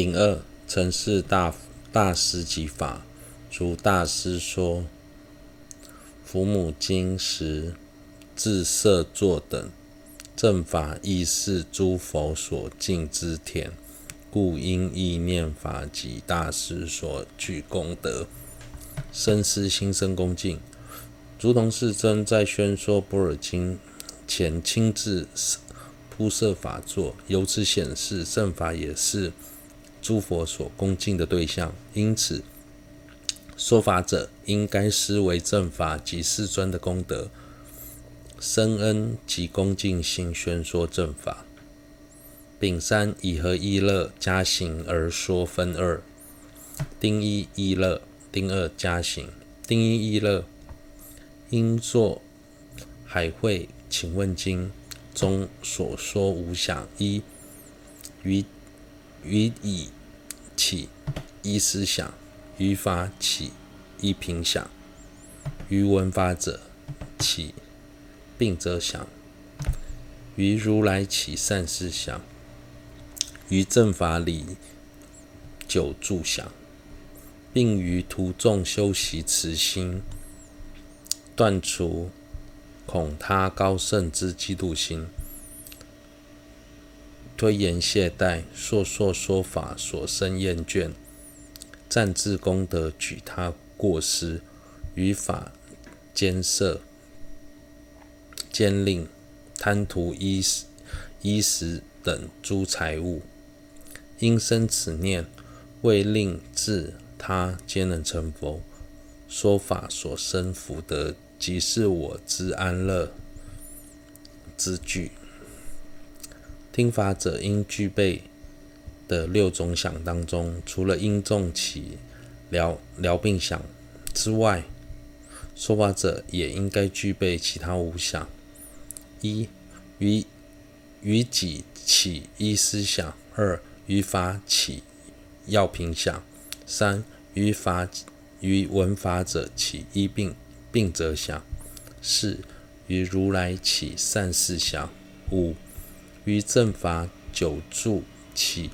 丙二，承事大大师及法，如大师说，伏母金石、制色座等正法，亦是诸佛所敬之田，故应忆念法及大师所具功德，深思心生恭敬。如同世尊在宣说般若经前亲自铺设法座，由此显示正法也是诸佛所恭敬的对象。因此，说法者应该思维正法及世尊的功德，深恩及恭敬心宣说正法。丙三，以和意乐加行而说分二？丁一意乐，丁二加行。丁一意乐。应作海会请问经中所说无想一于于以起一思想，于法起一平想，于闻法者起并则想，于如来起善思想，于正法里久住想，并于徒众修习慈心。断除恐他高胜之嫉妒心，推延懈怠，说说说法所生厌倦，暂自功德举他过失，于法慳摄慳吝，贪图衣食衣食等诸财物，因生此念，为令自他皆能成佛，说法所生福德。即是我之安乐之具。听法者应具备的六种想当中，除了应众起疗疗病想之外，说法者也应该具备其他五想：一、于于己起依思想；二、于法起要品想；三、于法于闻法者起依病。病则想，四于如来起善事想，五于正法久住起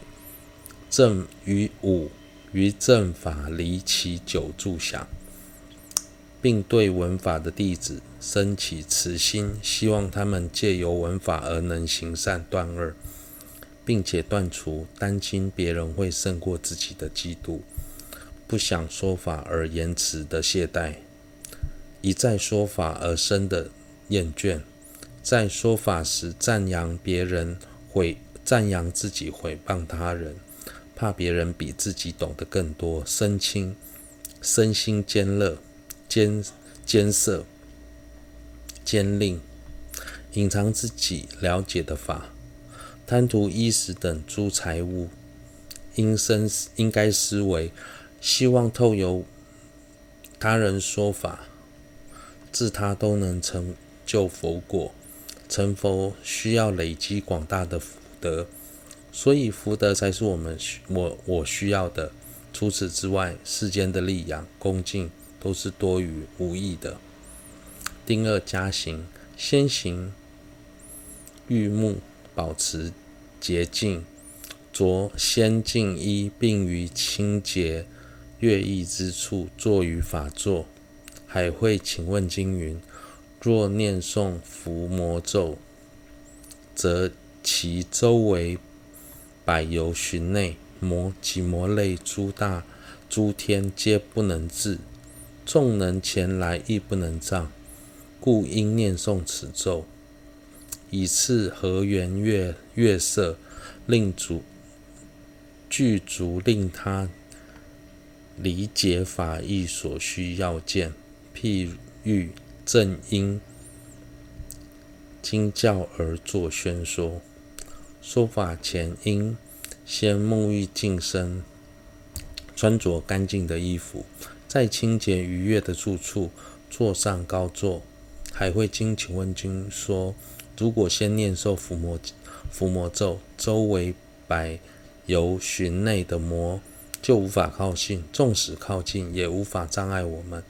正于五于正法离起久住想，并对闻法的弟子生起慈心，希望他们借由闻法而能行善断恶，并且断除担心别人会胜过自己的嫉妒，不想说法而延迟的懈怠。一再说法而生的厌倦，在说法时赞扬别人毁赞扬自己毁谤他人，怕别人比自己懂得更多，身轻身心慳乐慳慳摄慳吝，隐藏自己了解的法，贪图衣食等诸财物，应生应该思维，希望透由他人说法。自他都能成就佛果，成佛需要累积广大的福德，所以福德才是我们需我我需要的。除此之外，世间的力养恭敬都是多余无益的。丁二加行，先行浴目，保持洁净，着先净衣，并于清洁悦意之处坐于法座。海会请问经云：若念诵伏魔咒，则其周围百由旬内魔及魔类诸大诸天皆不能治，众能前来亦不能障，故应念诵此咒，以次和圆月月色，令足具足令他理解法义所需要件。譬喻正因经教而作宣说，说法前应先沐浴净身，穿着干净的衣服，在清洁愉悦的住处坐上高座。海会经请问经说，如果先念受伏魔伏魔咒，周围百由旬内的魔就无法靠近，纵使靠近也无法障碍我们。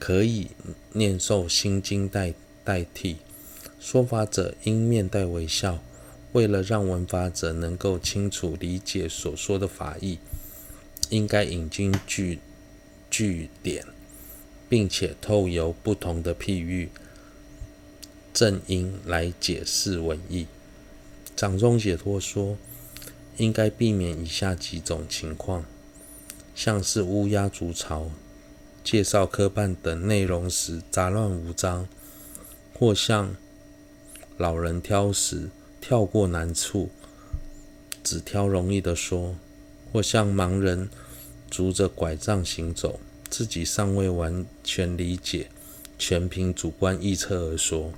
可以念诵心经代代替，说法者应面带微笑，为了让闻法者能够清楚理解所说的法义，应该引经据据典，并且透由不同的譬喻、正因来解释文义。掌中解脱说，应该避免以下几种情况：像是乌鸦筑巢、介绍科办等内容时杂乱无章，或向老人挑食。跳过难处，只挑容易的说；或向盲人拄着拐杖行走，自己尚未完全理解，全凭主观臆测而说。